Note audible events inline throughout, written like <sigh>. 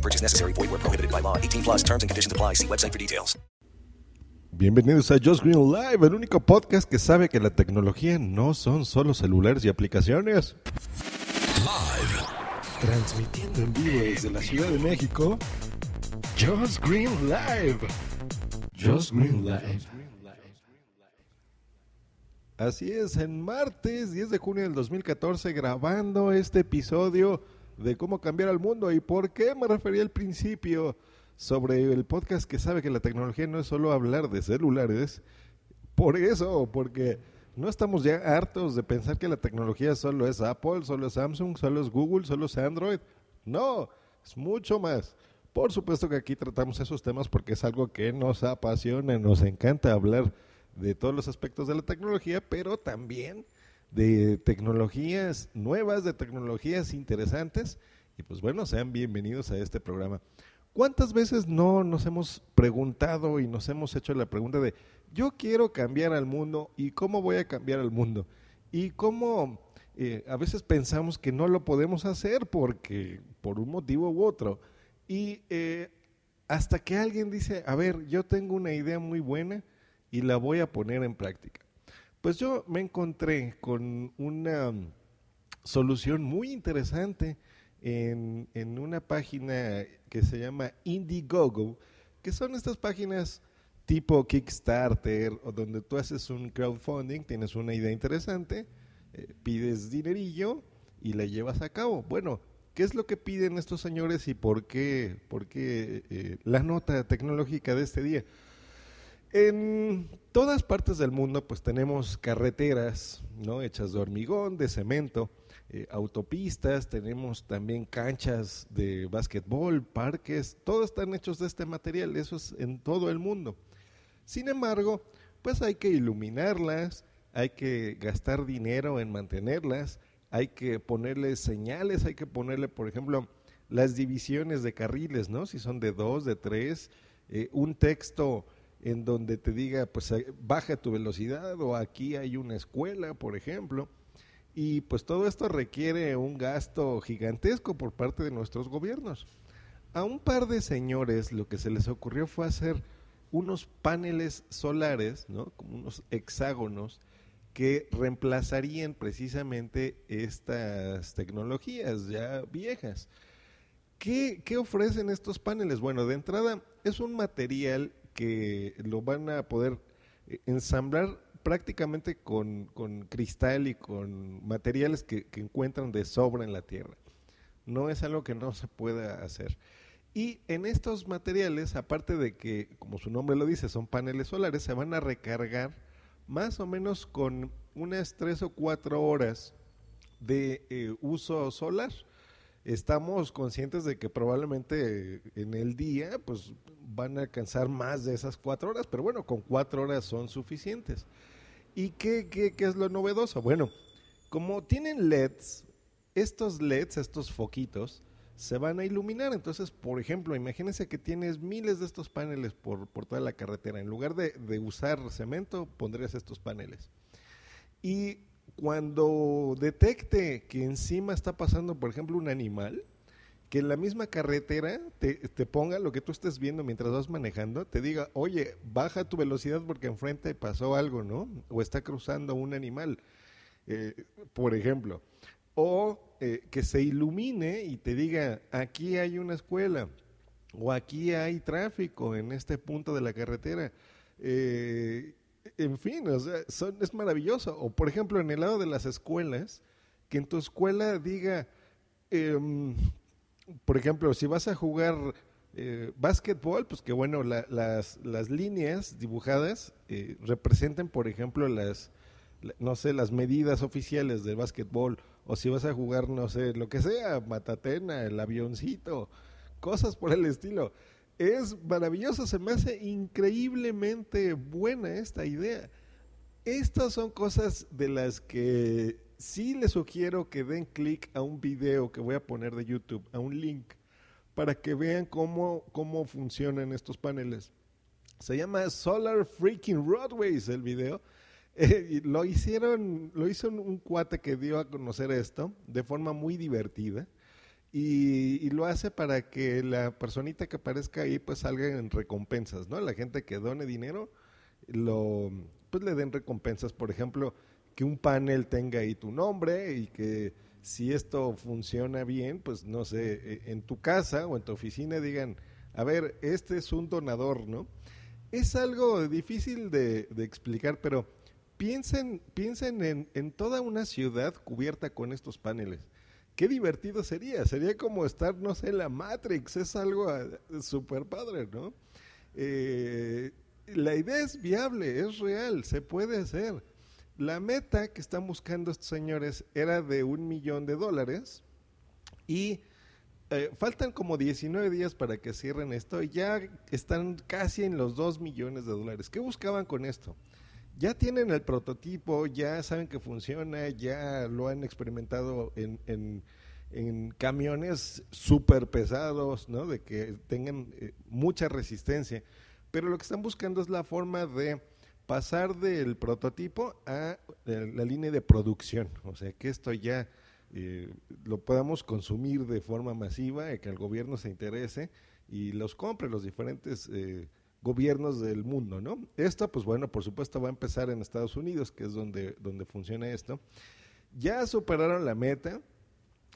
No purchase necessary. Void where prohibited by law. 18 plus terms and conditions apply. See website for details. Bienvenidos a Just Green Live, el único podcast que sabe que la tecnología no son solo celulares y aplicaciones. Live. Transmitiendo en vivo desde la Ciudad de México, Just Green Live. Just Green Live. Así es, en martes 10 de junio del 2014 grabando este episodio de cómo cambiar al mundo y por qué me refería al principio sobre el podcast que sabe que la tecnología no es solo hablar de celulares. Por eso, porque no estamos ya hartos de pensar que la tecnología solo es Apple, solo es Samsung, solo es Google, solo es Android. No, es mucho más. Por supuesto que aquí tratamos esos temas porque es algo que nos apasiona, nos encanta hablar de todos los aspectos de la tecnología, pero también de tecnologías nuevas, de tecnologías interesantes. Y pues bueno, sean bienvenidos a este programa. ¿Cuántas veces no nos hemos preguntado y nos hemos hecho la pregunta de yo quiero cambiar al mundo y cómo voy a cambiar al mundo? Y cómo eh, a veces pensamos que no lo podemos hacer porque por un motivo u otro. Y eh, hasta que alguien dice, a ver, yo tengo una idea muy buena y la voy a poner en práctica. Pues yo me encontré con una solución muy interesante en, en, una página que se llama Indiegogo, que son estas páginas tipo Kickstarter o donde tú haces un crowdfunding, tienes una idea interesante, eh, pides dinerillo y la llevas a cabo. Bueno, ¿qué es lo que piden estos señores y por qué, por qué eh, la nota tecnológica de este día? En todas partes del mundo pues tenemos carreteras, ¿no? Hechas de hormigón, de cemento, eh, autopistas, tenemos también canchas de básquetbol, parques, todos están hechos de este material, eso es en todo el mundo. Sin embargo, pues hay que iluminarlas, hay que gastar dinero en mantenerlas, hay que ponerle señales, hay que ponerle, por ejemplo, las divisiones de carriles, ¿no? Si son de dos, de tres, eh, un texto en donde te diga, pues baja tu velocidad o aquí hay una escuela, por ejemplo. Y pues todo esto requiere un gasto gigantesco por parte de nuestros gobiernos. A un par de señores lo que se les ocurrió fue hacer unos paneles solares, ¿no? Como unos hexágonos que reemplazarían precisamente estas tecnologías ya viejas. ¿Qué, ¿Qué ofrecen estos paneles? Bueno, de entrada es un material que lo van a poder eh, ensamblar prácticamente con, con cristal y con materiales que, que, encuentran de sobra en la Tierra. No es algo que no se pueda hacer. Y en estos materiales, aparte de que, como su nombre lo dice, son paneles solares, se van a recargar más o menos con unas tres o cuatro horas de eh, uso solar estamos conscientes de que probablemente en el día pues van a alcanzar más de esas cuatro horas, pero bueno, con cuatro horas son suficientes. ¿Y qué, qué, qué es lo novedoso? Bueno, como tienen LEDs, estos LEDs, estos foquitos, se van a iluminar. Entonces, por ejemplo, imagínense que tienes miles de estos paneles por, por toda la carretera. En lugar de, de usar cemento, pondrías estos paneles. Y cuando detecte que encima está pasando, por ejemplo, un animal, que en la misma carretera te, ponga lo que tú estés viendo mientras vas manejando, te diga, oye, baja tu velocidad porque enfrente pasó algo, ¿no? O está cruzando un animal, eh, por ejemplo. O eh, que se ilumine y te diga, aquí hay una escuela, o aquí hay tráfico en este punto de la carretera. Eh, en fin, o sea, son, es maravilloso. O por ejemplo, en el lado de las escuelas, que en tu escuela diga, eh, por ejemplo, si vas a jugar eh, básquetbol, pues que bueno, la, las, las líneas dibujadas eh, representen, por ejemplo, las, no sé, las medidas oficiales del básquetbol, o si vas a jugar, no sé, lo que sea, matatena, el avioncito, cosas por el estilo. Es maravilloso, se me hace increíblemente buena esta idea. Estas son cosas de las que sí les sugiero que den clic a un video que voy a poner de YouTube, a un link, para que vean cómo, cómo funcionan estos paneles. Se llama Solar Freaking Roadways el video. <laughs> Eh, lo hicieron, lo hizo un cuate que dio a conocer esto de forma muy divertida. Y, lo hace para que la personita que aparezca ahí pues salga en recompensas, ¿no? La gente que done dinero, lo, pues le den recompensas. Por ejemplo, que un panel tenga ahí tu nombre y que si esto funciona bien, pues no sé, eh, en tu casa o en tu oficina digan, a ver, este es un donador, ¿no? Es algo difícil de, de explicar, pero piensen, piensen en, en toda una ciudad cubierta con estos paneles qué divertido sería. Sería como estar, no sé, en la Matrix. Es algo ah, súper padre, ¿no? Eh, la idea es viable, es real, se puede hacer. La meta que están buscando estos señores era de un millón de dólares y eh, faltan como 19 días para que cierren esto y ya están casi en los 2 millones de dólares. ¿Qué buscaban con esto? Ya tienen el prototipo, ya saben que funciona, ya lo han experimentado en, camiones súper pesados, ¿no? De que tengan eh, mucha resistencia. Pero lo que están buscando es la forma de pasar del prototipo a eh, la línea de producción. O sea, que esto ya eh, lo podamos consumir de forma masiva, que el gobierno se interese y los compre los diferentes eh, gobiernos del mundo, ¿no? Esto, pues bueno, por supuesto va a empezar en Estados Unidos, que es donde, donde funciona esto. Ya superaron la meta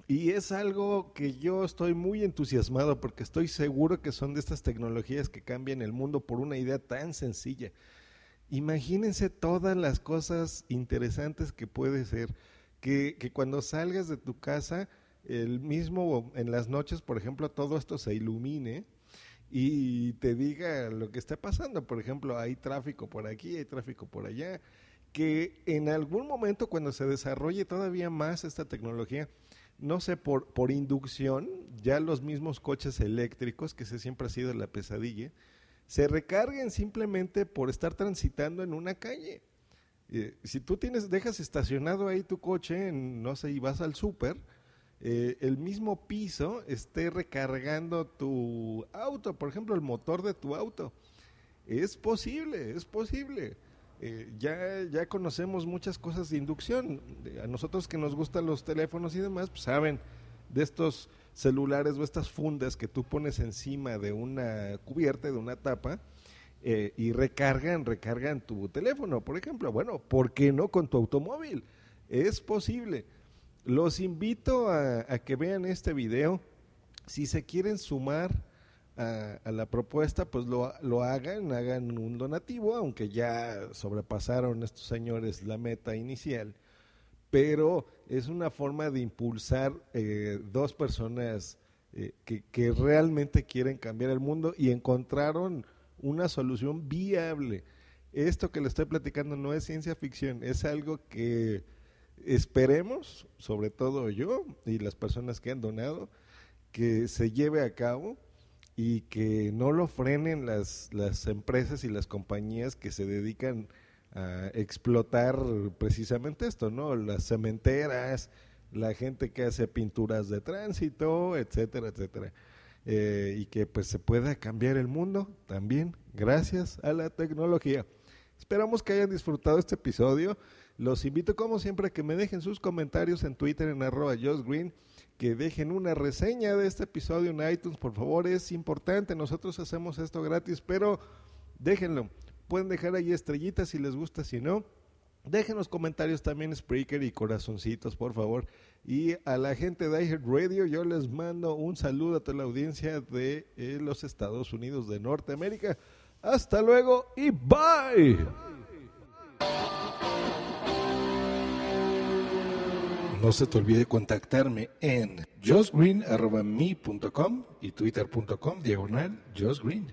y es algo que yo estoy muy entusiasmado porque estoy seguro que son de estas tecnologías que cambian el mundo por una idea tan sencilla. Imagínense todas las cosas interesantes que puede ser, que, que cuando salgas de tu casa, el mismo en las noches, por ejemplo, todo esto se ilumine y te diga lo que está pasando. Por ejemplo, hay tráfico por aquí, hay tráfico por allá. Que en algún momento cuando se desarrolle todavía más esta tecnología, no sé, por, por inducción, ya los mismos coches eléctricos, que ese siempre ha sido la pesadilla, se recarguen simplemente por estar transitando en una calle. Eh, si tú tienes, dejas estacionado ahí tu coche, en, no sé, y vas al súper, eh, el mismo piso esté recargando tu auto, por ejemplo, el motor de tu auto. Es posible, es posible. Eh, ya, ya conocemos muchas cosas de inducción. A nosotros que nos gustan los teléfonos y demás, pues saben de estos celulares o estas fundas que tú pones encima de una cubierta, de una tapa, eh, y recargan, recargan tu teléfono, por ejemplo. Bueno, ¿por qué no con tu automóvil? Es posible. Los invito a, que vean este video. Si se quieren sumar a, a la propuesta, pues lo, lo hagan, hagan un donativo, aunque ya sobrepasaron estos señores la meta inicial. Pero es una forma de impulsar eh, dos personas eh, que, que realmente quieren cambiar el mundo y encontraron una solución viable. Esto que le estoy platicando no es ciencia ficción, es algo que esperemos, sobre todo yo y las personas que han donado, que se lleve a cabo y que no lo frenen las, las empresas y las compañías que se dedican a explotar precisamente esto, ¿no? Las cementeras, la gente que hace pinturas de tránsito, etcétera, etcétera. Eh, y que pues se pueda cambiar el mundo también gracias a la tecnología. Esperamos que hayan disfrutado este episodio. Los invito como siempre a que me dejen sus comentarios en Twitter en arroba Green, que dejen una reseña de este episodio en iTunes, por favor, es importante. Nosotros hacemos esto gratis, pero déjenlo. Pueden dejar ahí estrellitas si les gusta, si no. Dejen los comentarios también Spreaker y corazoncitos, por favor. Y a la gente de iHeartRadio yo les mando un saludo a toda la audiencia de eh, los Estados Unidos de Norteamérica. Hasta luego y bye. No se te olvide contactarme en josgreen.me.com y twitter.com diagonal josgreen.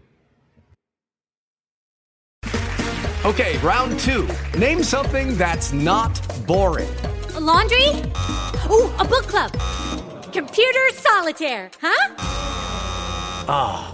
Okay, round two. Name something that's not boring. A laundry? Ooh, a book club. Computer solitaire, huh? Ah,